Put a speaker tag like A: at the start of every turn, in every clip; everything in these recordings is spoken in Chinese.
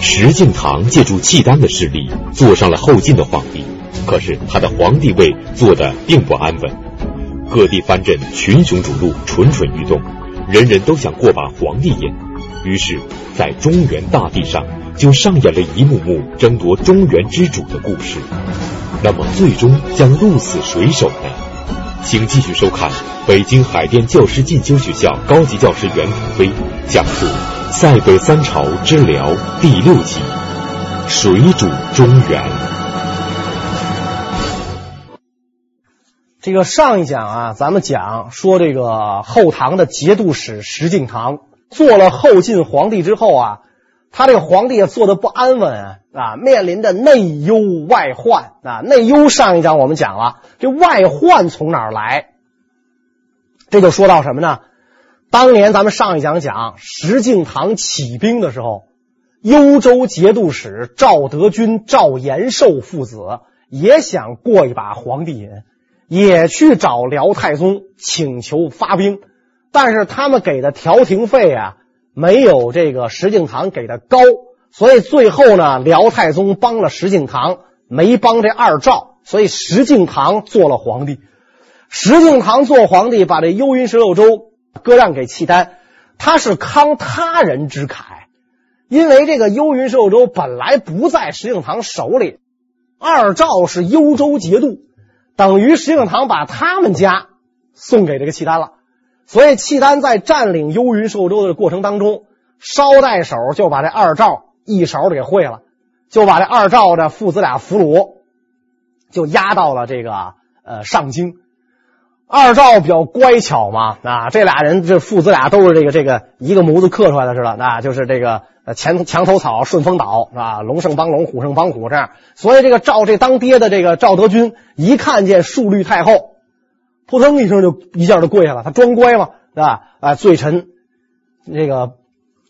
A: 石敬瑭借助契丹的势力，坐上了后晋的皇帝。可是他的皇帝位坐得并不安稳，各地藩镇群雄逐鹿，蠢蠢欲动，人人都想过把皇帝瘾。于是，在中原大地上就上演了一幕幕争夺中原之主的故事。那么，最终将鹿死谁手呢？请继续收看北京海淀教师进修学校高级教师袁腾飞讲述《塞北三朝之辽》第六集：水主中原？
B: 这个上一讲啊，咱们讲说这个后唐的节度使石敬瑭。做了后晋皇帝之后啊，他这个皇帝也做的不安稳啊，面临着内忧外患啊。内忧上一讲我们讲了，这外患从哪儿来？这就说到什么呢？当年咱们上一讲讲石敬瑭起兵的时候，幽州节度使赵德军、赵延寿父子也想过一把皇帝瘾，也去找辽太宗请求发兵。但是他们给的调停费啊，没有这个石敬瑭给的高，所以最后呢，辽太宗帮了石敬瑭，没帮这二赵，所以石敬瑭做了皇帝。石敬瑭做皇帝，把这幽云十六州割让给契丹，他是慷他人之慨，因为这个幽云十六州本来不在石敬瑭手里，二赵是幽州节度，等于石敬瑭把他们家送给这个契丹了。所以契丹在占领幽云十六州的过程当中，捎带手就把这二赵一勺给会了，就把这二赵的父子俩俘虏，就押到了这个呃上京。二赵比较乖巧嘛，啊，这俩人这父子俩都是这个这个一个模子刻出来的似的，啊，就是这个呃墙墙头草顺风倒啊，龙胜帮龙，虎胜帮虎这样。所以这个赵这当爹的这个赵德军一看见数律太后。扑通一声就一下就跪下了，他装乖嘛，是吧？啊，罪臣这个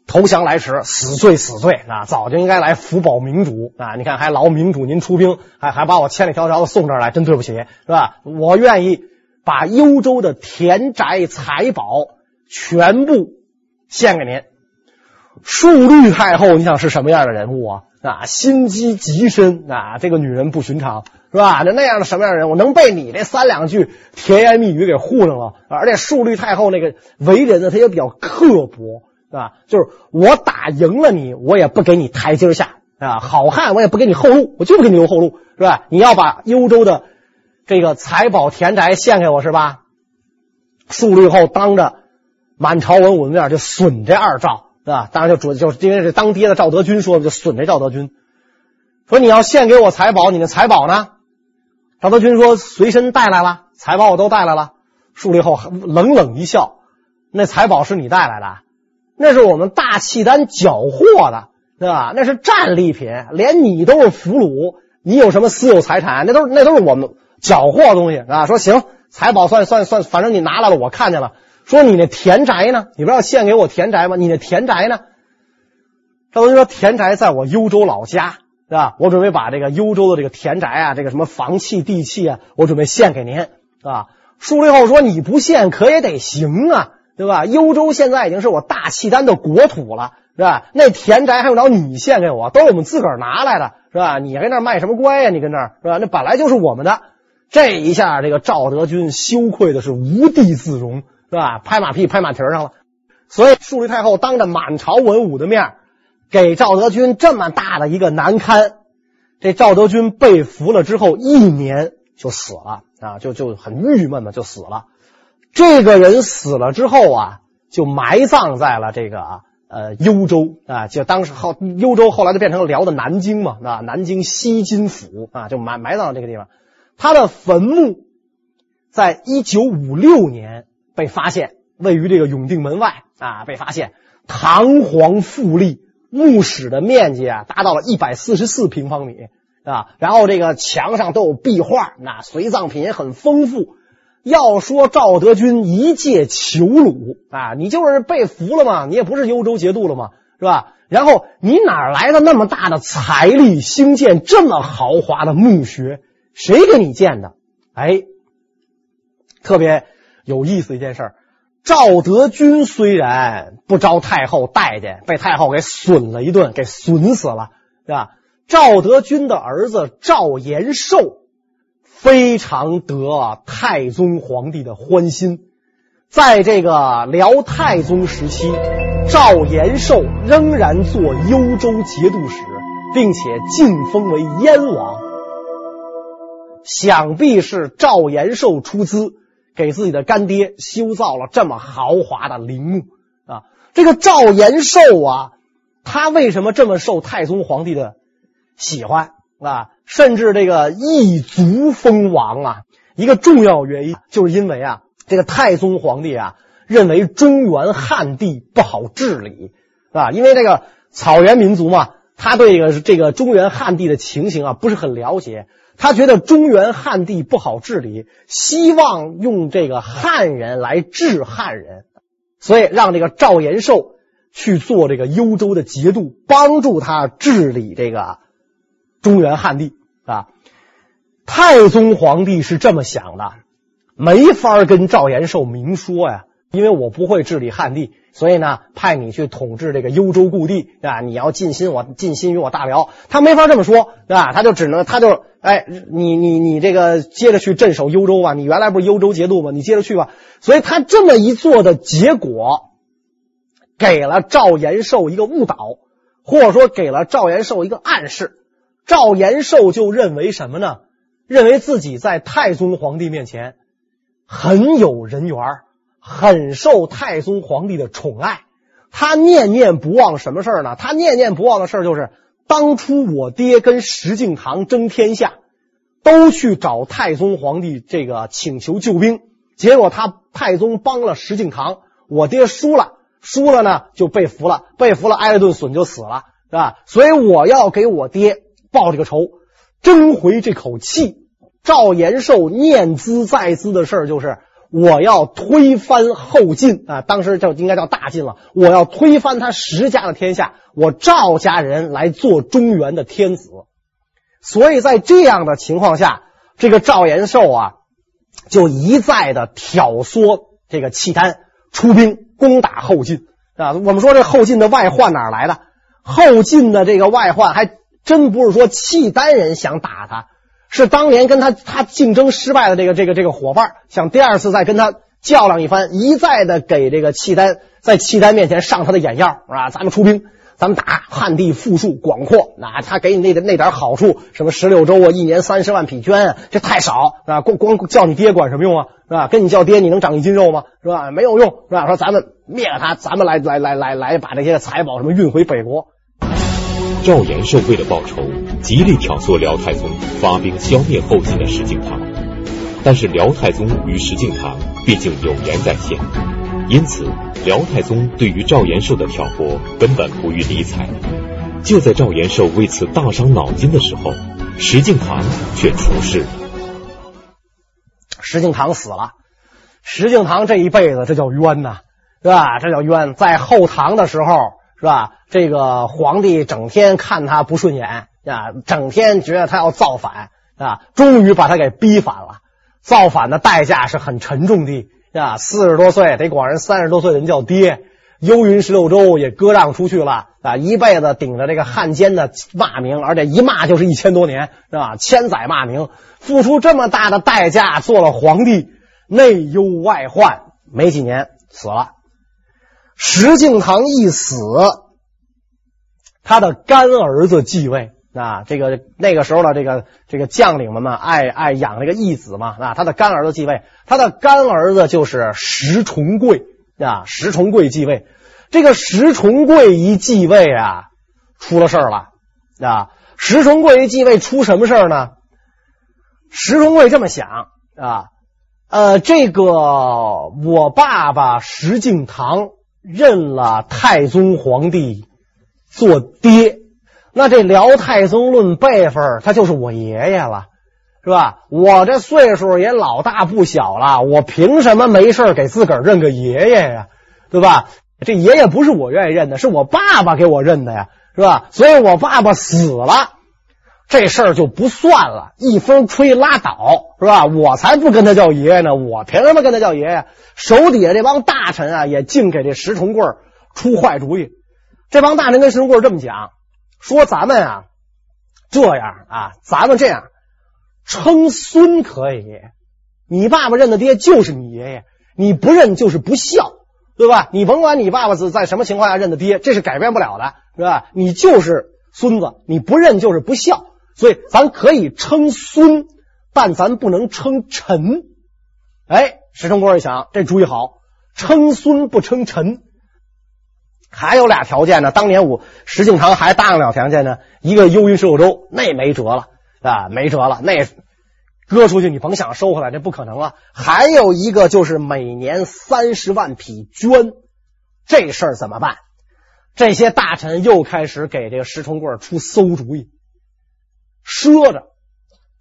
B: 投降来迟，死罪死罪啊！早就应该来福保明主啊！你看还劳明主您出兵，还还把我千里迢迢的送这儿来，真对不起，是吧？我愿意把幽州的田宅财宝全部献给您。数律太后，你想是什么样的人物啊？啊，心机极深啊！这个女人不寻常。是吧？那那样的什么样的人，我能被你这三两句甜言蜜语给糊弄了？而且数律太后那个为人呢，他也比较刻薄，是吧？就是我打赢了你，我也不给你台阶下啊！好汉我也不给你后路，我就不给你留后路，是吧？你要把幽州的这个财宝田宅献给我，是吧？树律后当着满朝文武的面就损这二赵，是吧？当然就主就是因为是当爹的赵德军说的，就损这赵德军，说你要献给我财宝，你的财宝呢？赵德军说：“随身带来了，财宝我都带来了。”树立后冷冷一笑：“那财宝是你带来的？那是我们大契丹缴获的，对吧？那是战利品，连你都是俘虏，你有什么私有财产？那都是那都是我们缴获的东西啊！”说行，财宝算算算，反正你拿来了，我看见了。说你那田宅呢？你不是要献给我田宅吗？你那田宅呢？赵德军说：“田宅在我幽州老家。”是吧？我准备把这个幽州的这个田宅啊，这个什么房契地契啊，我准备献给您，是吧？数律后说：“你不献可也得行啊，对吧？幽州现在已经是我大契丹的国土了，是吧？那田宅还用着你献给我？都是我们自个儿拿来的，是吧？你跟那卖什么乖呀？你跟那是吧？那本来就是我们的。这一下，这个赵德军羞愧的是无地自容，是吧？拍马屁拍马蹄上了。所以树立太后当着满朝文武的面。”给赵德军这么大的一个难堪，这赵德军被俘了之后一年就死了啊，就就很郁闷嘛，就死了。这个人死了之后啊，就埋葬在了这个呃幽州啊，就当时后幽州后来就变成了辽的南京嘛，啊，南京西津府啊，就埋埋葬了这个地方。他的坟墓在一九五六年被发现，位于这个永定门外啊，被发现，堂皇富丽。墓室的面积啊，达到了一百四十四平方米啊，然后这个墙上都有壁画，那随葬品也很丰富。要说赵德军一介囚虏啊，你就是被俘了嘛，你也不是幽州节度了嘛，是吧？然后你哪来的那么大的财力，兴建这么豪华的墓穴？谁给你建的？哎，特别有意思一件事儿，赵德军虽然不招太后待见，被太后给损了一顿，给损死了，是吧？赵德军的儿子赵延寿非常得太宗皇帝的欢心，在这个辽太宗时期，赵延寿仍然做幽州节度使，并且晋封为燕王。想必是赵延寿出资。给自己的干爹修造了这么豪华的陵墓啊！这个赵延寿啊，他为什么这么受太宗皇帝的喜欢啊？甚至这个一族封王啊，一个重要原因就是因为啊，这个太宗皇帝啊认为中原汉地不好治理啊，因为这个草原民族嘛，他对这个这个中原汉地的情形啊不是很了解。他觉得中原汉地不好治理，希望用这个汉人来治汉人，所以让这个赵延寿去做这个幽州的节度，帮助他治理这个中原汉地啊。太宗皇帝是这么想的，没法跟赵延寿明说呀。因为我不会治理汉地，所以呢，派你去统治这个幽州故地啊！你要尽心我尽心于我大辽，他没法这么说啊！他就只能他就哎，你你你这个接着去镇守幽州吧，你原来不是幽州节度吗？你接着去吧。所以他这么一做的结果，给了赵延寿一个误导，或者说给了赵延寿一个暗示。赵延寿就认为什么呢？认为自己在太宗皇帝面前很有人缘。很受太宗皇帝的宠爱，他念念不忘什么事呢？他念念不忘的事就是当初我爹跟石敬瑭争天下，都去找太宗皇帝这个请求救兵，结果他太宗帮了石敬瑭，我爹输了，输了呢就被俘了，被俘了挨了顿损就死了，是吧？所以我要给我爹报这个仇，争回这口气。赵延寿念兹在兹的事就是。我要推翻后晋啊，当时就应该叫大晋了。我要推翻他石家的天下，我赵家人来做中原的天子。所以在这样的情况下，这个赵延寿啊，就一再的挑唆这个契丹出兵攻打后晋啊。我们说这后晋的外患哪来的？后晋的这个外患还真不是说契丹人想打他。是当年跟他他竞争失败的这个这个这个伙伴，想第二次再跟他较量一番，一再的给这个契丹在契丹面前上他的眼药啊，咱们出兵，咱们打汉地富庶广阔，那他给你那点那点好处，什么十六州啊，一年三十万匹绢啊，这太少啊，光光叫你爹管什么用啊，是吧？跟你叫爹，你能长一斤肉吗？是吧？没有用，是吧？说咱们灭了他，咱们来来来来来把这些财宝什么运回北国。
A: 赵延寿为了报仇，极力挑唆辽太宗发兵消灭后晋的石敬瑭，但是辽太宗与石敬瑭毕竟有言在先，因此辽太宗对于赵延寿的挑拨根本不予理睬。就在赵延寿为此大伤脑筋的时候，石敬瑭却出事了。
B: 石敬瑭死了，石敬瑭这一辈子这叫冤呐，是吧？这叫冤，在后唐的时候。是吧？这个皇帝整天看他不顺眼啊，整天觉得他要造反啊，终于把他给逼反了。造反的代价是很沉重的啊，四十多岁得管人三十多岁的人叫爹，幽云十六州也割让出去了啊，一辈子顶着这个汉奸的骂名，而且一骂就是一千多年，是吧？千载骂名，付出这么大的代价做了皇帝，内忧外患，没几年死了。石敬瑭一死，他的干儿子继位啊。这个那个时候的这个这个将领们嘛，爱爱养这个义子嘛啊。他的干儿子继位，他的干儿子就是石重贵啊。石重贵继位，这个石重贵一继位啊，出了事儿了啊。石重贵一继位出什么事儿呢？石重贵这么想啊，呃，这个我爸爸石敬瑭。认了太宗皇帝做爹，那这辽太宗论辈分，他就是我爷爷了，是吧？我这岁数也老大不小了，我凭什么没事给自个儿认个爷爷呀？对吧？这爷爷不是我愿意认的，是我爸爸给我认的呀，是吧？所以我爸爸死了，这事儿就不算了，一风吹拉倒，是吧？我才不跟他叫爷爷呢，我凭什么跟他叫爷爷？手底下这帮大臣啊，也净给这石重贵出坏主意。这帮大臣跟石重贵这么讲，说咱们啊，这样啊，咱们这样称孙可以，你爸爸认的爹就是你爷爷，你不认就是不孝，对吧？你甭管你爸爸是在什么情况下认的爹，这是改变不了的，是吧？你就是孙子，你不认就是不孝。所以咱可以称孙，但咱不能称臣。哎，石重贵一想，这主意好，称孙不称臣。还有俩条件呢。当年我石敬瑭还答应了条件呢，一个幽云十六州，那没辙了啊，没辙了，那割出去你甭想收回来，这不可能了。还有一个就是每年三十万匹绢，这事儿怎么办？这些大臣又开始给这个石重贵出馊主意。赊着，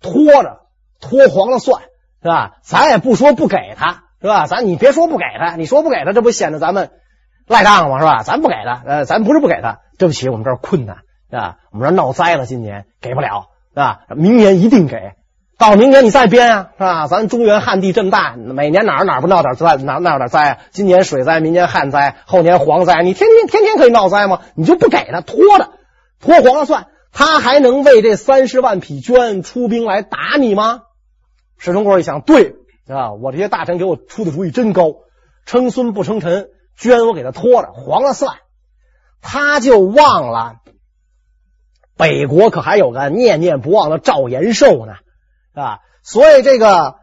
B: 拖着，拖黄了算是吧？咱也不说不给他，是吧？咱你别说不给他，你说不给他，这不显得咱们赖账吗？是吧？咱不给他，呃，咱不是不给他，对不起，我们这儿困难，是吧？我们这儿闹灾了，今年给不了，是吧？明年一定给，到明年你再编啊，是吧？咱中原旱地这么大，每年哪儿哪儿不闹点灾，哪哪有点灾？今年水灾，明年旱灾，后年蝗灾，你天天天天可以闹灾吗？你就不给他，拖着，拖黄了算。他还能为这三十万匹绢出兵来打你吗？石重贵一想，对啊，我这些大臣给我出的主意真高，称孙不称臣，绢我给他拖着，黄了算。他就忘了北国可还有个念念不忘的赵延寿呢，啊，所以这个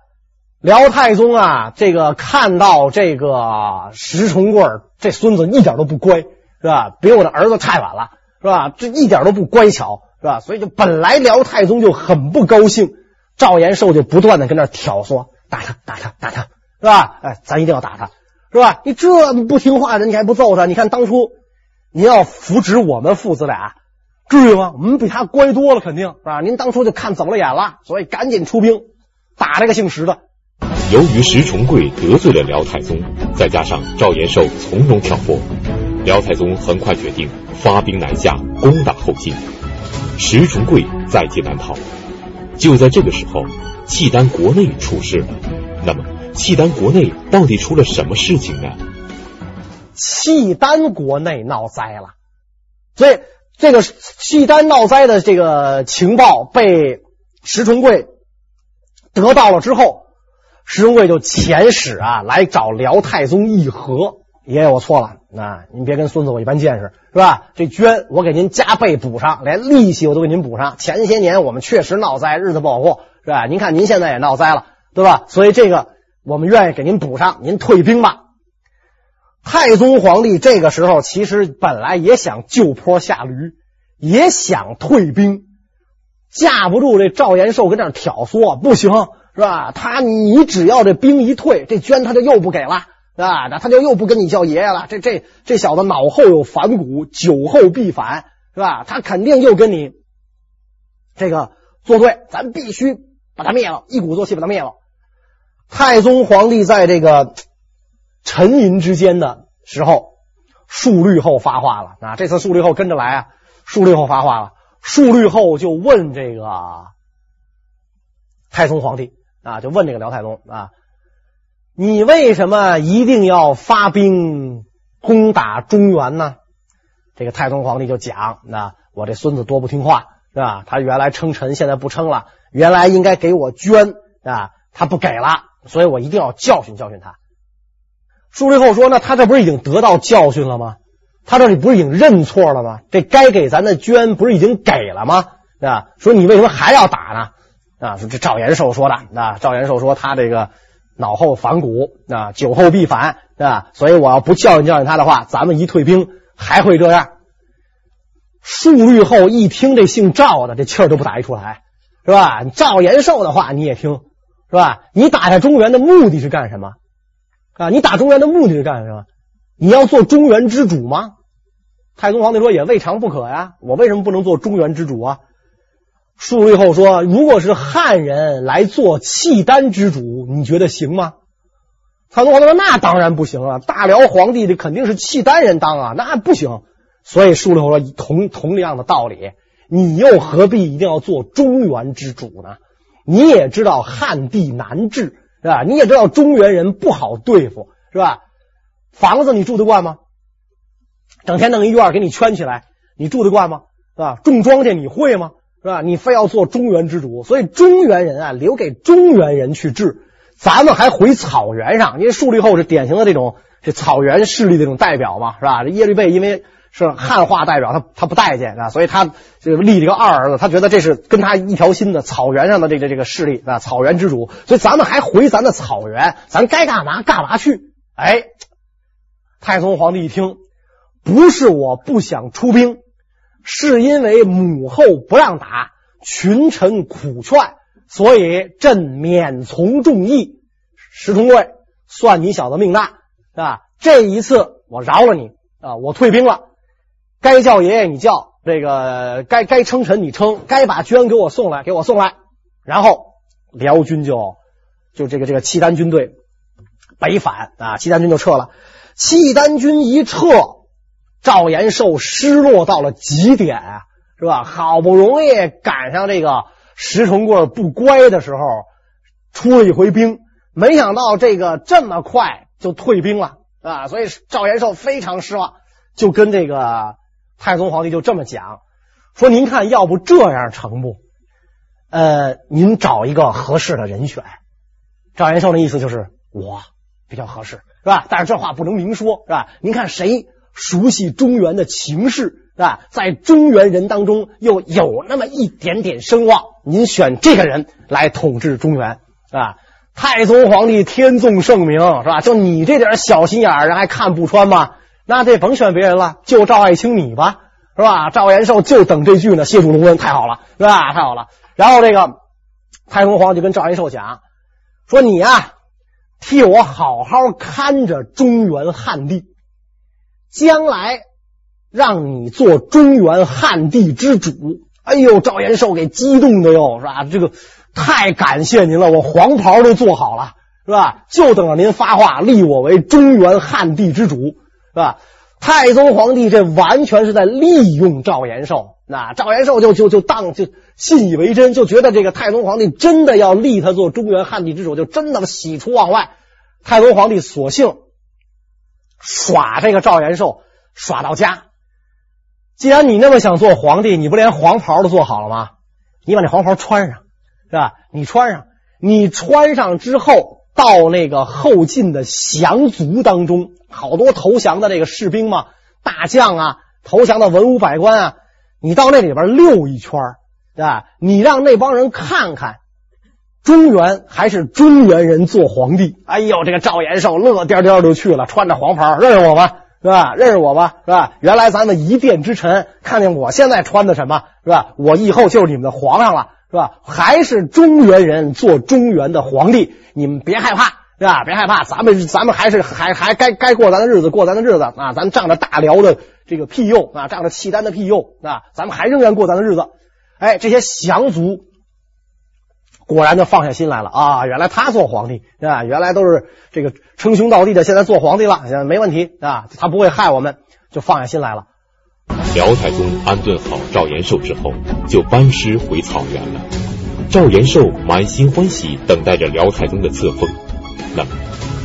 B: 辽太宗啊，这个看到这个石重贵这孙子一点都不乖，是吧？比我的儿子太晚了。是吧？这一点都不乖巧，是吧？所以就本来辽太宗就很不高兴，赵延寿就不断的跟那挑唆，打他，打他，打他，是吧？哎，咱一定要打他，是吧？你这么不听话的，你还不揍他？你看当初您要扶植我们父子俩，至于吗？我们比他乖多了，肯定是吧？您当初就看走了眼了，所以赶紧出兵打这个姓石的。
A: 由于石重贵得罪了辽太宗，再加上赵延寿从容挑拨。辽太宗很快决定发兵南下，攻打后晋。石重贵在劫难逃。就在这个时候，契丹国内出事了。那么，契丹国内到底出了什么事情呢？
B: 契丹国内闹灾了。所以，这个契丹闹灾的这个情报被石重贵得到了之后，石重贵就遣使啊来找辽太宗议和。爷爷，我错了，啊您别跟孙子我一般见识，是吧？这捐我给您加倍补上，连利息我都给您补上。前些年我们确实闹灾，日子不好过，是吧？您看您现在也闹灾了，对吧？所以这个我们愿意给您补上，您退兵吧。太宗皇帝这个时候其实本来也想就坡下驴，也想退兵，架不住这赵延寿跟这挑唆，不行，是吧？他你只要这兵一退，这捐他就又不给了。啊，那他就又不跟你叫爷爷了。这这这小子脑后有反骨，酒后必反，是吧？他肯定又跟你这个作对，咱必须把他灭了，一鼓作气把他灭了。太宗皇帝在这个沉吟之间的时候，述律后发话了啊！这次述律后跟着来啊，述律后发话了，述律后就问这个太宗皇帝啊，就问这个辽太宗啊。你为什么一定要发兵攻打中原呢？这个太宗皇帝就讲：那我这孙子多不听话，是吧？他原来称臣，现在不称了；原来应该给我绢啊，他不给了，所以我一定要教训教训他。述律后说：那他这不是已经得到教训了吗？他这里不是已经认错了吗？这该给咱的绢不是已经给了吗？啊，说你为什么还要打呢？啊，说这赵延寿说的。啊，赵延寿说他这个。脑后反骨啊，酒后必反，对吧？所以我要不教训教训他的话，咱们一退兵还会这样。数日后一听这姓赵的，这气儿都不打一处来，是吧？赵延寿的话你也听，是吧？你打下中原的目的是干什么？啊，你打中原的目的是干什么？你要做中原之主吗？太宗皇帝说也未尝不可呀，我为什么不能做中原之主啊？述律后说：“如果是汉人来做契丹之主，你觉得行吗？”太宗皇说：“那当然不行了！大辽皇帝这肯定是契丹人当啊，那不行。”所以述律后说同同样的道理，你又何必一定要做中原之主呢？你也知道汉地难治，是吧？你也知道中原人不好对付，是吧？房子你住得惯吗？整天弄一院给你圈起来，你住得惯吗？是吧？种庄稼你会吗？是吧？你非要做中原之主，所以中原人啊，留给中原人去治，咱们还回草原上。因为树立后是典型的这种这草原势力的这种代表嘛，是吧？这耶律倍因为。是汉化代表，他他不待见啊，所以他就立这个二儿子，他觉得这是跟他一条心的草原上的这个这个势力啊，草原之主，所以咱们还回咱的草原，咱该干嘛干嘛去。哎，太宗皇帝一听，不是我不想出兵，是因为母后不让打，群臣苦劝，所以朕免从众议。石重贵，算你小子命大，是吧？这一次我饶了你啊，我退兵了。该叫爷爷你叫，这个该该称臣你称，该把绢给我送来，给我送来。然后辽军就就这个这个契丹军队北返啊，契丹军就撤了。契丹军一撤，赵延寿失落到了极点啊，是吧？好不容易赶上这个石重贵不乖的时候，出了一回兵，没想到这个这么快就退兵了啊，所以赵延寿非常失望，就跟这个。太宗皇帝就这么讲，说：“您看，要不这样成不？呃，您找一个合适的人选。”赵延寿的意思就是我比较合适，是吧？但是这话不能明说，是吧？您看谁熟悉中原的情势，是吧？在中原人当中又有那么一点点声望，您选这个人来统治中原，是吧？太宗皇帝天纵圣明，是吧？就你这点小心眼，人还看不穿吗？那这甭选别人了，就赵爱卿你吧，是吧？赵延寿就等这句呢，谢主隆恩，太好了，是吧？太好了。然后这个太宗皇帝就跟赵延寿讲说：“你呀，替我好好看着中原汉地，将来让你做中原汉地之主。”哎呦，赵延寿给激动的哟，是吧？这个太感谢您了，我黄袍都做好了，是吧？就等着您发话，立我为中原汉地之主。是吧？太宗皇帝这完全是在利用赵延寿，那赵延寿就就就当就信以为真，就觉得这个太宗皇帝真的要立他做中原汉地之主，就真的喜出望外。太宗皇帝索性耍这个赵延寿耍到家。既然你那么想做皇帝，你不连黄袍都做好了吗？你把那黄袍穿上，是吧？你穿上，你穿上之后，到那个后晋的降卒当中。好多投降的这个士兵嘛，大将啊，投降的文武百官啊，你到那里边溜一圈，对吧？你让那帮人看看，中原还是中原人做皇帝。哎呦，这个赵延寿乐颠颠就去了，穿着黄袍，认识我吗？是吧？认识我吗？是吧？原来咱们一殿之臣，看见我现在穿的什么？是吧？我以后就是你们的皇上了，是吧？还是中原人做中原的皇帝，你们别害怕。是吧？别害怕，咱们咱们还是还还该该过咱的日子，过咱的日子啊！咱仗着大辽的这个庇佑啊，仗着契丹的庇佑啊，咱们还仍然过咱的日子。哎，这些降卒果然就放下心来了啊！原来他做皇帝啊，原来都是这个称兄道弟的，现在做皇帝了，现在没问题啊，他不会害我们，就放下心来了。
A: 辽太宗安顿好赵延寿之后，就班师回草原了。赵延寿满心欢喜，等待着辽太宗的册封。那么，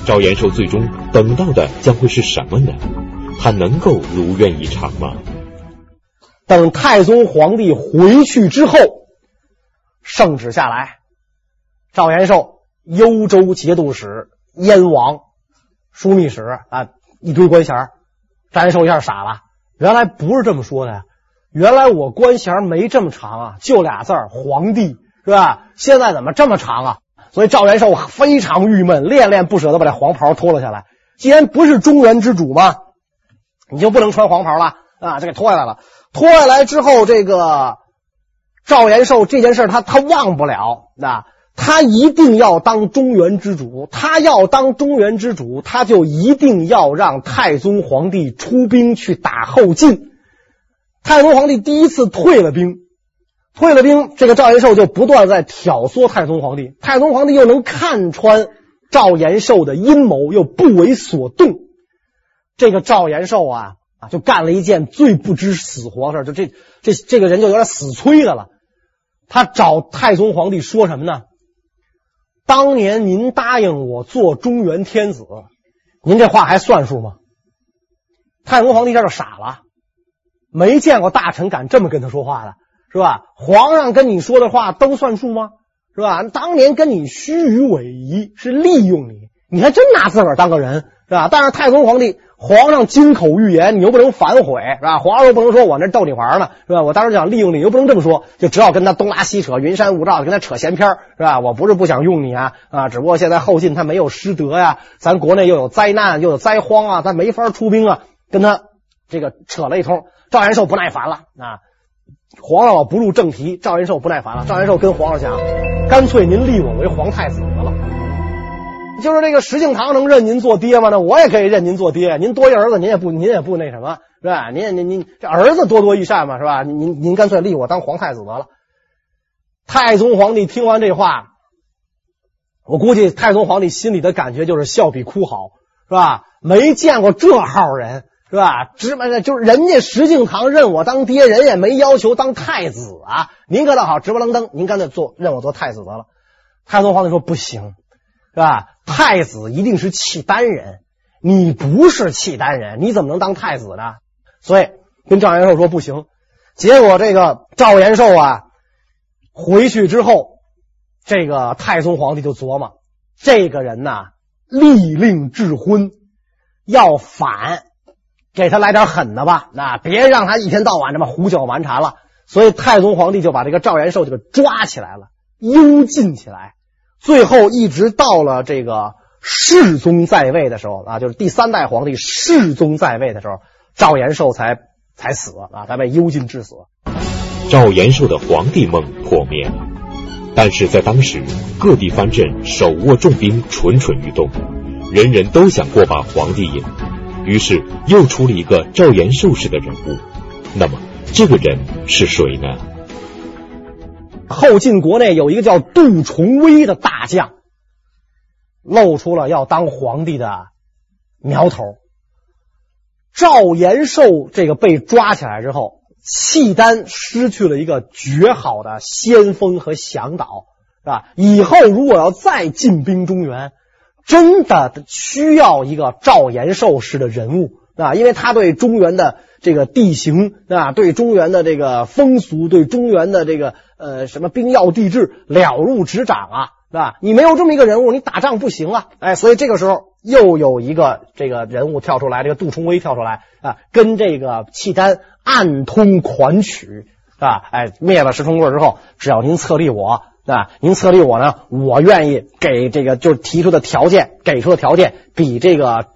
A: 赵延寿最终等到的将会是什么呢？他能够如愿以偿吗？
B: 等太宗皇帝回去之后，圣旨下来，赵延寿幽州节度使、燕王、枢密使啊，一堆官衔。赵延寿一下傻了，原来不是这么说的呀！原来我官衔没这么长啊，就俩字儿皇帝是吧？现在怎么这么长啊？所以赵延寿非常郁闷，恋恋不舍的把这黄袍脱了下来。既然不是中原之主嘛，你就不能穿黄袍了啊！这给脱下来了。脱下来之后，这个赵延寿这件事他他忘不了啊！他一定要当中原之主，他要当中原之主，他就一定要让太宗皇帝出兵去打后晋。太宗皇帝第一次退了兵。退了兵，这个赵延寿就不断在挑唆太宗皇帝。太宗皇帝又能看穿赵延寿的阴谋，又不为所动。这个赵延寿啊，啊，就干了一件最不知死活的事，就这这这个人就有点死催的了。他找太宗皇帝说什么呢？当年您答应我做中原天子，您这话还算数吗？太宗皇帝一下就傻了，没见过大臣敢这么跟他说话的，是吧？皇上跟你说的话都算数吗？是吧？当年跟你虚与委蛇，是利用你，你还真拿自个儿当个人，是吧？但是太宗皇帝，皇上金口玉言，你又不能反悔，是吧？皇上又不能说我那逗你玩呢，是吧？我当时想利用你，又不能这么说，就只好跟他东拉西扯，云山雾罩的，跟他扯闲篇，是吧？我不是不想用你啊，啊，只不过现在后晋他没有师德呀，咱国内又有灾难，又有灾荒啊，他没法出兵啊，跟他这个扯了一通。赵延寿不耐烦了啊。皇上不入正题，赵延寿不耐烦了。赵延寿跟皇上讲：“干脆您立我为皇太子得了。就是这个石敬瑭能认您做爹吗？那我也可以认您做爹。您多一儿子，您也不您也不那什么，是吧？您您您这儿子多多益善嘛，是吧？您您干脆立我当皇太子得了。”太宗皇帝听完这话，我估计太宗皇帝心里的感觉就是笑比哭好，是吧？没见过这号人。是吧？直白的，就是人家石敬瑭认我当爹，人也没要求当太子啊。您可倒好，直不愣登，您干脆做认我做太子得了。太宗皇帝说不行，是吧？太子一定是契丹人，你不是契丹人，你怎么能当太子呢？所以跟赵延寿说不行。结果这个赵延寿啊，回去之后，这个太宗皇帝就琢磨，这个人呐，立令智昏，要反。给他来点狠的吧，那别让他一天到晚这么胡搅蛮缠了。所以太宗皇帝就把这个赵延寿就给抓起来了，幽禁起来。最后一直到了这个世宗在位的时候啊，就是第三代皇帝世宗在位的时候，赵延寿才才死啊，才被幽禁致死。
A: 赵延寿的皇帝梦破灭了，但是在当时各地藩镇手握重兵，蠢蠢欲动，人人都想过把皇帝瘾。于是又出了一个赵延寿式的人物，那么这个人是谁呢？
B: 后晋国内有一个叫杜重威的大将，露出了要当皇帝的苗头。赵延寿这个被抓起来之后，契丹失去了一个绝好的先锋和向导，是吧？以后如果要再进兵中原。真的需要一个赵延寿式的人物啊，因为他对中原的这个地形啊，对中原的这个风俗，对中原的这个呃什么兵要地质了如指掌啊，是吧？你没有这么一个人物，你打仗不行啊！哎，所以这个时候又有一个这个人物跳出来，这个杜重威跳出来啊，跟这个契丹暗通款曲啊，哎，灭了石重贵之后，只要您册立我。啊，您册立我呢？我愿意给这个，就是提出的条件，给出的条件比这个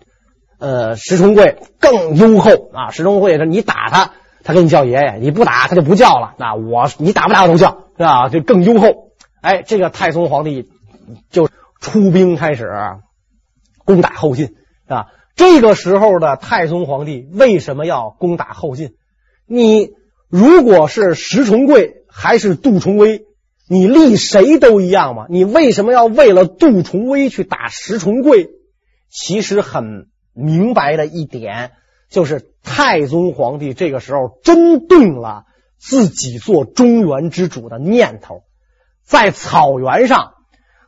B: 呃石重贵更优厚啊！石重贵说你打他，他给你叫爷爷；你不打，他就不叫了。那我你打不打我都叫，是吧？就更优厚。哎，这个太宗皇帝就出兵开始攻打后晋啊。这个时候的太宗皇帝为什么要攻打后晋？你如果是石重贵还是杜重威？你立谁都一样嘛？你为什么要为了杜重威去打石重贵？其实很明白的一点，就是太宗皇帝这个时候真动了自己做中原之主的念头。在草原上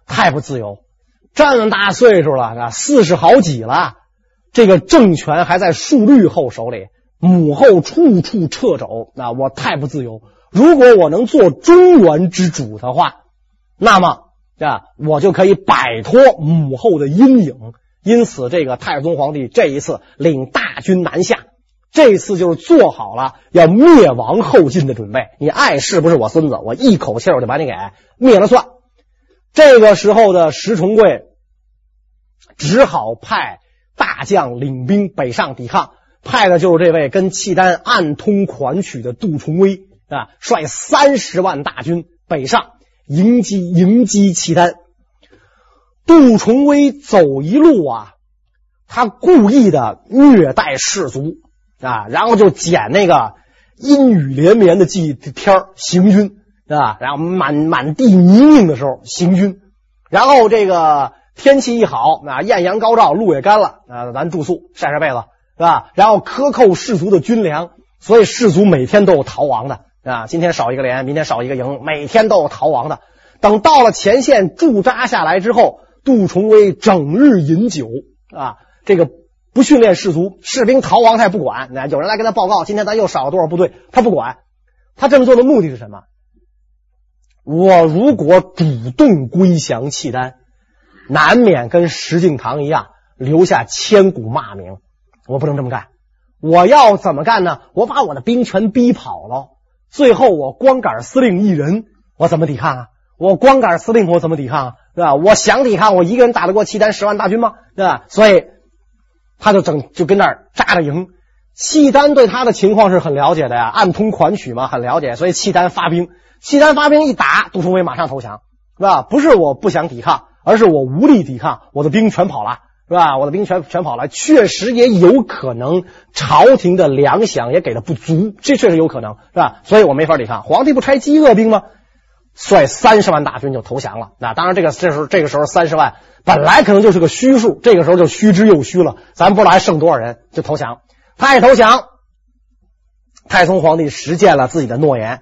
B: 太不自由，这么大岁数了啊，四十好几了，这个政权还在述律后手里，母后处处掣肘，那我太不自由。如果我能做中原之主的话，那么啊，我就可以摆脱母后的阴影。因此，这个太宗皇帝这一次领大军南下，这次就是做好了要灭亡后晋的准备。你爱是不是我孙子，我一口气儿就把你给灭了算。这个时候的石重贵只好派大将领兵北上抵抗，派的就是这位跟契丹暗通款曲的杜重威。啊！率三十万大军北上迎击迎击契丹。杜重威走一路啊，他故意的虐待士卒啊，然后就捡那个阴雨连绵的季天行军啊，然后满满地泥泞的时候行军，然后这个天气一好啊，艳阳高照，路也干了啊，咱住宿晒晒被子是吧？然后克扣士卒的军粮，所以士卒每天都有逃亡的啊。今天少一个连，明天少一个营，每天都有逃亡的。等到了前线驻扎下来之后，杜重威整日饮酒啊，这个不训练士卒，士兵逃亡他也不管。那有人来跟他报告，今天咱又少了多少部队，他不管。他这么做的目的是什么？我如果主动归降契丹，难免跟石敬瑭一样留下千古骂名。我不能这么干。我要怎么干呢？我把我的兵全逼跑了，最后我光杆司令一人，我怎么抵抗啊？我光杆司令，我怎么抵抗啊？对吧？我想抵抗，我一个人打得过契丹十万大军吗？对吧？所以他就整就跟那儿扎着营。契丹对他的情况是很了解的呀，暗通款曲嘛，很了解。所以契丹发兵，契丹发兵一打，杜重威马上投降，是吧？不是我不想抵抗，而是我无力抵抗，我的兵全跑了，是吧？我的兵全全跑了，确实也有可能朝廷的粮饷也给的不足，这确实有可能，是吧？所以我没法抵抗。皇帝不拆饥饿兵吗？率三十万大军就投降了。那当然，这个这时候这个时候三十万本来可能就是个虚数，这个时候就虚之又虚了。咱不知道还剩多少人就投降。他一投降，太宗皇帝实践了自己的诺言。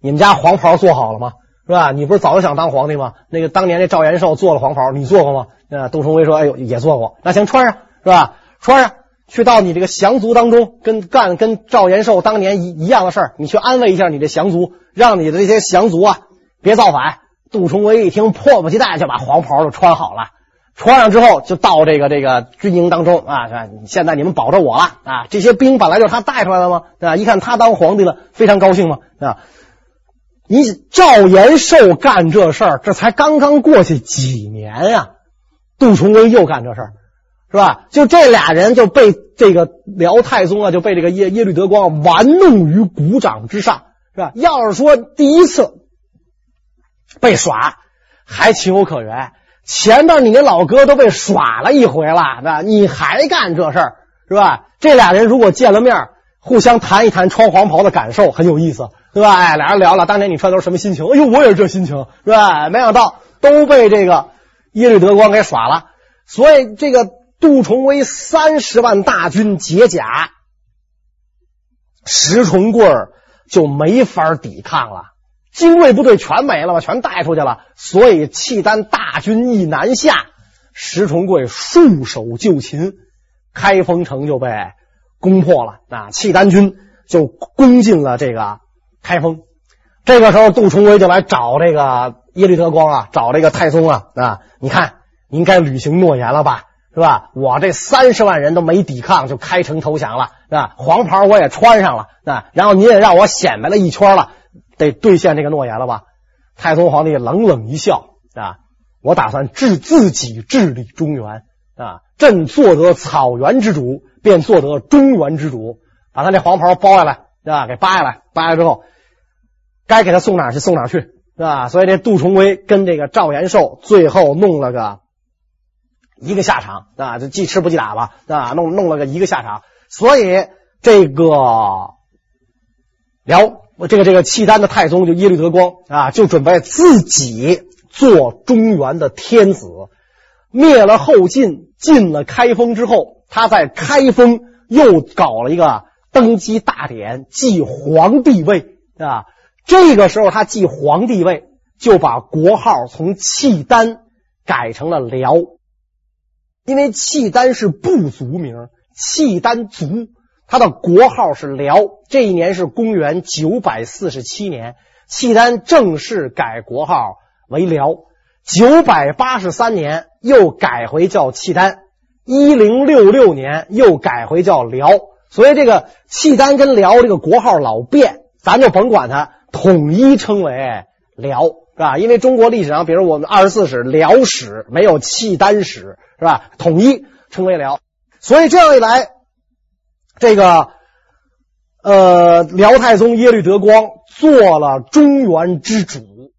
B: 你们家黄袍做好了吗？是吧？你不是早就想当皇帝吗？那个当年那赵延寿做了黄袍，你做过吗？呃，杜重威说：“哎呦，也做过。那行穿上，是吧？穿上，去到你这个降卒当中，跟干跟赵延寿当年一一样的事儿，你去安慰一下你的降卒，让你的这些降卒啊。”别造反！杜重威一听，迫不及待就把黄袍就穿好了。穿上之后，就到这个这个军营当中啊。现在你们保着我了啊！这些兵本来就是他带出来的吗？啊，一看他当皇帝了，非常高兴嘛啊！你赵延寿干这事儿，这才刚刚过去几年呀，杜重威又干这事儿，是吧？就这俩人就被这个辽太宗啊，就被这个耶耶律德光玩弄于股掌之上，是吧？要是说第一次。被耍还情有可原，前面你那老哥都被耍了一回了，那你还干这事儿是吧？这俩人如果见了面，互相谈一谈穿黄袍的感受，很有意思，对吧？哎，俩人聊聊当年你穿的是什么心情？哎呦，我也是这心情，是吧？没想到都被这个耶律德光给耍了，所以这个杜重威三十万大军解甲，石重贵就没法抵抗了。精锐部队全没了吧？全带出去了。所以契丹大军一南下，石重贵束手就擒，开封城就被攻破了。啊，契丹军就攻进了这个开封。这个时候，杜重威就来找这个耶律德光啊，找这个太宗啊啊！你看，您该履行诺言了吧？是吧？我这三十万人都没抵抗，就开城投降了，是吧？黄袍我也穿上了，啊，然后您也让我显摆了一圈了。得兑现这个诺言了吧？太宗皇帝冷冷一笑啊！我打算治自己治理中原啊！朕做得草原之主，便做得中原之主。把他那黄袍包下来，啊？给扒下来，扒下来之后，该给他送哪去送哪去，是吧？所以这杜重威跟这个赵延寿最后弄了个一个下场啊，就记吃不记打吧啊，弄弄了个一个下场。所以这个辽。我这个这个契丹的太宗就耶律德光啊，就准备自己做中原的天子，灭了后晋，进了开封之后，他在开封又搞了一个登基大典，继皇帝位啊。这个时候他继皇帝位，就把国号从契丹改成了辽，因为契丹是部族名，契丹族。他的国号是辽，这一年是公元九百四十七年，契丹正式改国号为辽。九百八十三年又改回叫契丹，一零六六年又改回叫辽。所以这个契丹跟辽这个国号老变，咱就甭管它，统一称为辽，是吧？因为中国历史上，比如我们二十四史辽史没有契丹史，是吧？统一称为辽。所以这样一来。这个呃，辽太宗耶律德光做了中原之主。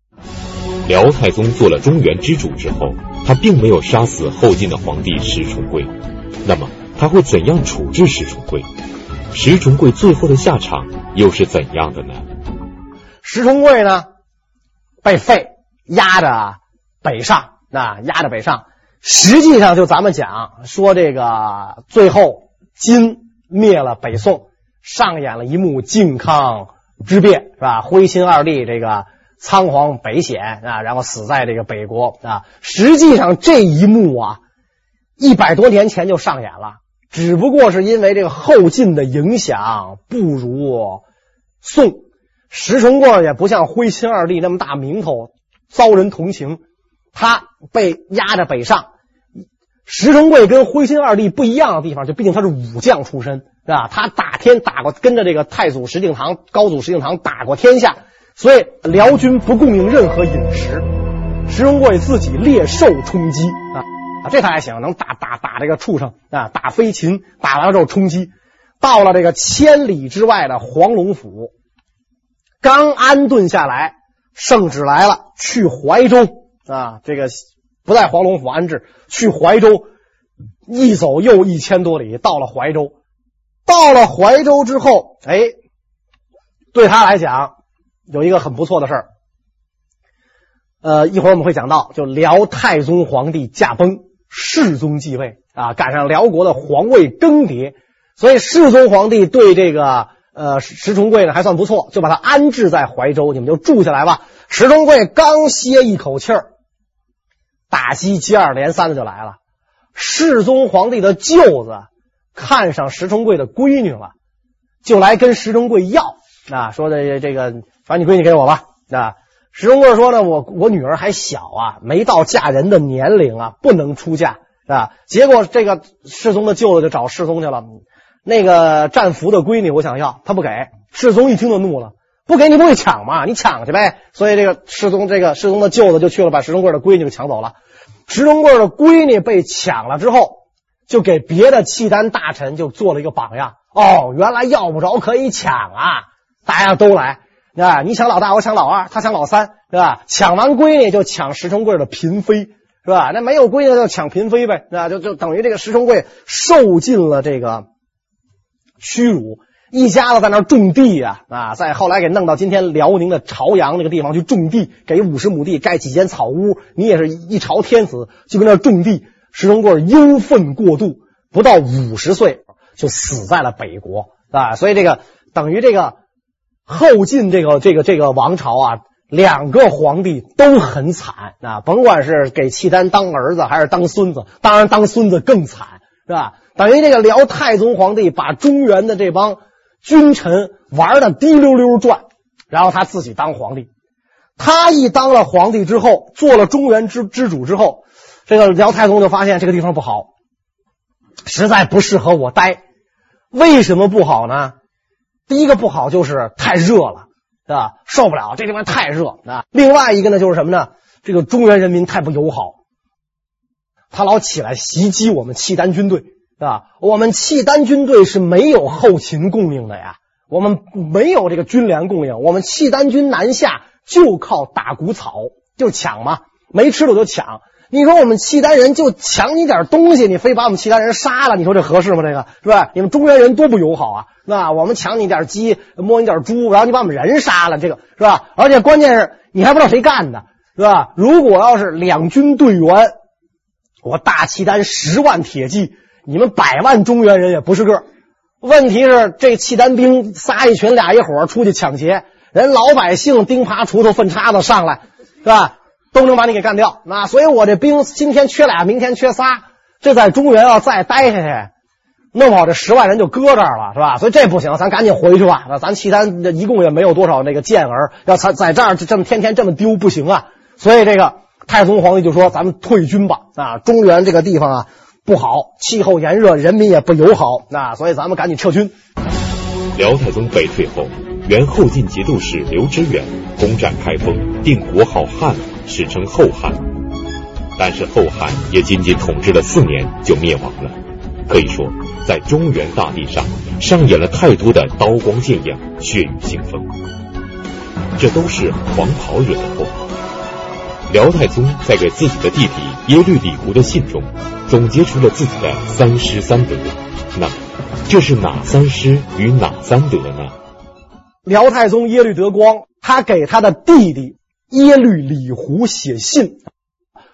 A: 辽太宗做了中原之主之后，他并没有杀死后晋的皇帝石重贵。那么他会怎样处置石重贵？石重贵最后的下场又是怎样的呢？
B: 石重贵呢，被废，压着北上，那压着北上。实际上，就咱们讲说这个最后金。灭了北宋，上演了一幕靖康之变，是吧？徽钦二帝这个仓皇北险啊，然后死在这个北国啊。实际上这一幕啊，一百多年前就上演了，只不过是因为这个后晋的影响不如宋，石重贵也不像徽钦二帝那么大名头，遭人同情，他被押着北上。石成贵跟徽钦二帝不一样的地方，就毕竟他是武将出身，是吧？他打天打过，跟着这个太祖石敬瑭、高祖石敬瑭打过天下，所以辽军不供应任何饮食，石成贵自己猎兽充饥啊啊，这他还行，能打打打这个畜生啊，打飞禽，打完了之后充饥。到了这个千里之外的黄龙府，刚安顿下来，圣旨来了，去怀州啊，这个。不在黄龙府安置，去怀州，一走又一千多里，到了怀州。到了怀州之后，哎，对他来讲有一个很不错的事儿。呃，一会儿我们会讲到，就辽太宗皇帝驾崩，世宗继位啊，赶上辽国的皇位更迭，所以世宗皇帝对这个呃石重贵呢还算不错，就把他安置在怀州，你们就住下来吧。石重贵刚歇一口气儿。打击接二连三的就来了，世宗皇帝的舅子看上石重贵的闺女了，就来跟石重贵要啊，说的这个，把你闺女给我吧。啊，石重贵说呢，我我女儿还小啊，没到嫁人的年龄啊，不能出嫁啊。结果这个世宗的舅子就找世宗去了，那个战俘的闺女我想要，他不给。世宗一听就怒了。不给你不会抢嘛？你抢去呗。所以这个世宗，这个世宗的舅子就去了，把石重贵的闺女给抢走了。石重贵的闺女被抢了之后，就给别的契丹大臣就做了一个榜样。哦，原来要不着可以抢啊！大家都来啊！你抢老大，我抢老二，他抢老三，是吧？抢完闺女就抢石重贵的嫔妃，是吧？那没有闺女就抢嫔妃呗，那就就等于这个石重贵受尽了这个屈辱。一家子在那儿种地呀，啊，再后来给弄到今天辽宁的朝阳那个地方去种地，给五十亩地盖几间草屋。你也是一朝天子，就跟那儿种地。石重贵忧愤过度，不到五十岁就死在了北国啊。所以这个等于这个后晋这个这个这个王朝啊，两个皇帝都很惨啊，甭管是给契丹当儿子还是当孙子，当然当孙子更惨，是吧？等于这个辽太宗皇帝把中原的这帮。君臣玩的滴溜溜转，然后他自己当皇帝。他一当了皇帝之后，做了中原之之主之后，这个辽太宗就发现这个地方不好，实在不适合我待。为什么不好呢？第一个不好就是太热了，啊？受不了，这地方太热啊。另外一个呢，就是什么呢？这个中原人民太不友好，他老起来袭击我们契丹军队。啊，我们契丹军队是没有后勤供应的呀，我们没有这个军粮供应，我们契丹军南下就靠打谷草，就抢嘛，没吃的就抢。你说我们契丹人就抢你点东西，你非把我们契丹人杀了，你说这合适吗？这个是吧？你们中原人多不友好啊，是吧？我们抢你点鸡，摸你点猪，然后你把我们人杀了，这个是吧？而且关键是你还不知道谁干的，是吧？如果要是两军队员，我大契丹十万铁骑。你们百万中原人也不是个，问题是这契丹兵仨一群俩一伙出去抢劫，人老百姓钉耙锄头粪叉子上来，是吧？都能把你给干掉。那所以我这兵今天缺俩，明天缺仨，这在中原要再待下去，弄不好这十万人就搁这儿了，是吧？所以这不行，咱赶紧回去吧。那咱契丹一共也没有多少那个健儿，要在在这儿这么天天这么丢不行啊。所以这个太宗皇帝就说：“咱们退军吧。”啊，中原这个地方啊。不好，气候炎热，人民也不友好，那所以咱们赶紧撤军。
A: 辽太宗北退后，原后晋节度使刘知远攻占开封，定国号汉，史称后汉。但是后汉也仅仅统治了四年就灭亡了。可以说，在中原大地上上演了太多的刀光剑影、血雨腥风，这都是黄袍惹的祸。辽太宗在给自己的弟弟耶律李胡的信中。总结出了自己的三师三德，那这是哪三师与哪三德呢？
B: 辽太宗耶律德光，他给他的弟弟耶律李胡写信，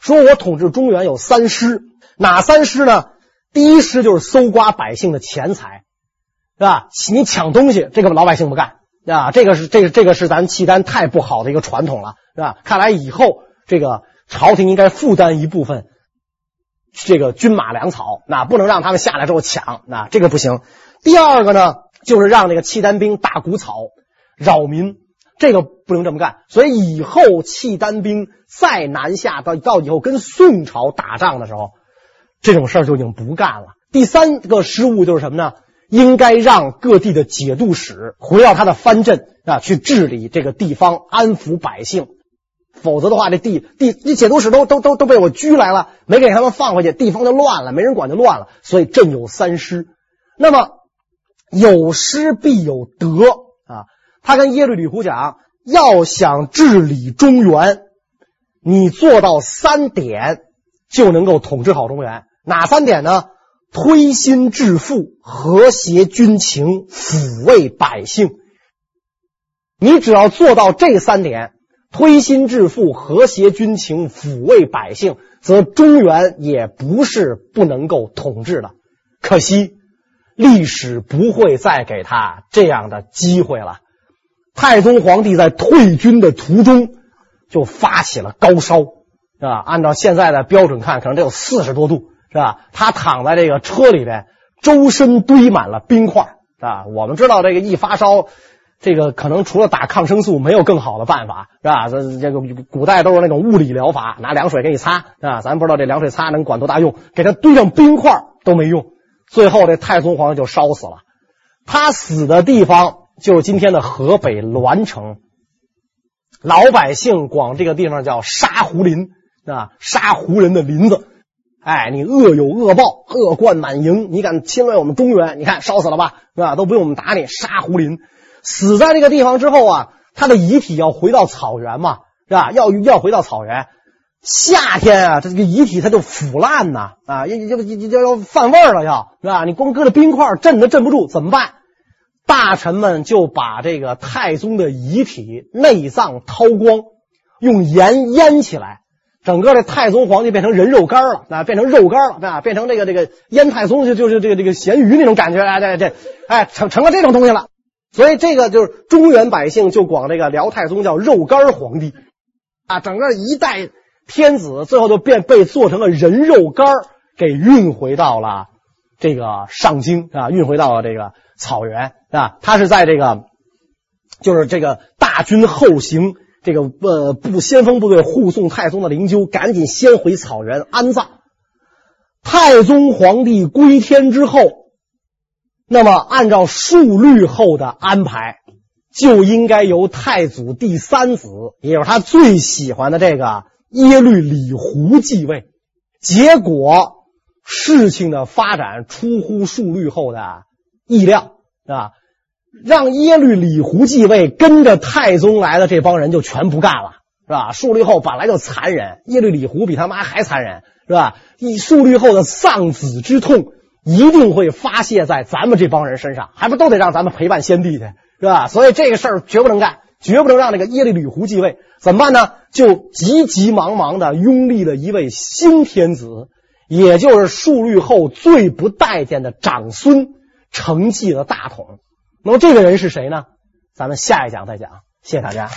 B: 说我统治中原有三师，哪三师呢？第一师就是搜刮百姓的钱财，是吧？你抢东西，这个老百姓不干啊，这个是这个这个是咱契丹太不好的一个传统了，是吧？看来以后这个朝廷应该负担一部分这个军马粮草，那不能让他们下来之后抢，那这个不行。第二个呢，就是让这个契丹兵打谷草扰民。这个不能这么干，所以以后契丹兵再南下到到以后跟宋朝打仗的时候，这种事儿就已经不干了。第三个失误就是什么呢？应该让各地的节度使回到他的藩镇啊，去治理这个地方，安抚百姓。否则的话，这地地这解毒使都都都都被我拘来了，没给他们放回去，地方就乱了，没人管就乱了。所以朕有三失。那么有失必有得啊。他跟耶律李胡讲，要想治理中原，你做到三点就能够统治好中原。哪三点呢？推心置腹，和谐军情，抚慰百姓。你只要做到这三点，推心置腹，和谐军情，抚慰百姓，则中原也不是不能够统治的。可惜历史不会再给他这样的机会了。太宗皇帝在退军的途中就发起了高烧，是吧？按照现在的标准看，可能得有四十多度，是吧？他躺在这个车里边，周身堆满了冰块，啊，我们知道这个一发烧，这个可能除了打抗生素没有更好的办法，是吧？这这个古代都是那种物理疗法，拿凉水给你擦，啊，咱不知道这凉水擦能管多大用，给他堆上冰块都没用，最后这太宗皇帝就烧死了。他死的地方。就是今天的河北栾城，老百姓管这个地方叫沙湖林啊，沙湖人的林子。哎，你恶有恶报，恶贯满盈，你敢侵略我们中原？你看烧死了吧，是吧？都不用我们打你。沙湖林死在这个地方之后啊，他的遗体要回到草原嘛，是吧？要要回到草原。夏天啊，这个遗体它就腐烂呐，啊，要要要要犯味儿了，要是吧？你光搁着冰块镇都镇不住，怎么办？大臣们就把这个太宗的遗体内脏掏光，用盐腌起来，整个这太宗皇帝变成人肉干了，啊，变成肉干了，啊，变成这个这个腌太宗就就是这个这个咸鱼那种感觉，哎，这这，哎，成成了这种东西了。所以这个就是中原百姓就管这个辽太宗叫肉干皇帝，啊，整个一代天子最后就变被做成了人肉干给运回到了这个上京啊，运回到了这个。草原啊，他是在这个，就是这个大军后行，这个呃部先锋部队护送太宗的灵柩，赶紧先回草原安葬。太宗皇帝归天之后，那么按照数律后的安排，就应该由太祖第三子，也就是他最喜欢的这个耶律李胡继位。结果事情的发展出乎数律后的。意料啊，让耶律李胡继位，跟着太宗来的这帮人就全不干了，是吧？数律后本来就残忍，耶律李胡比他妈还残忍，是吧？以数律后的丧子之痛，一定会发泄在咱们这帮人身上，还不都得让咱们陪伴先帝去，是吧？所以这个事儿绝不能干，绝不能让这个耶律李胡继位。怎么办呢？就急急忙忙的拥立了一位新天子，也就是数律后最不待见的长孙。承继了大统，那么这个人是谁呢？咱们下一讲再讲。谢谢大家。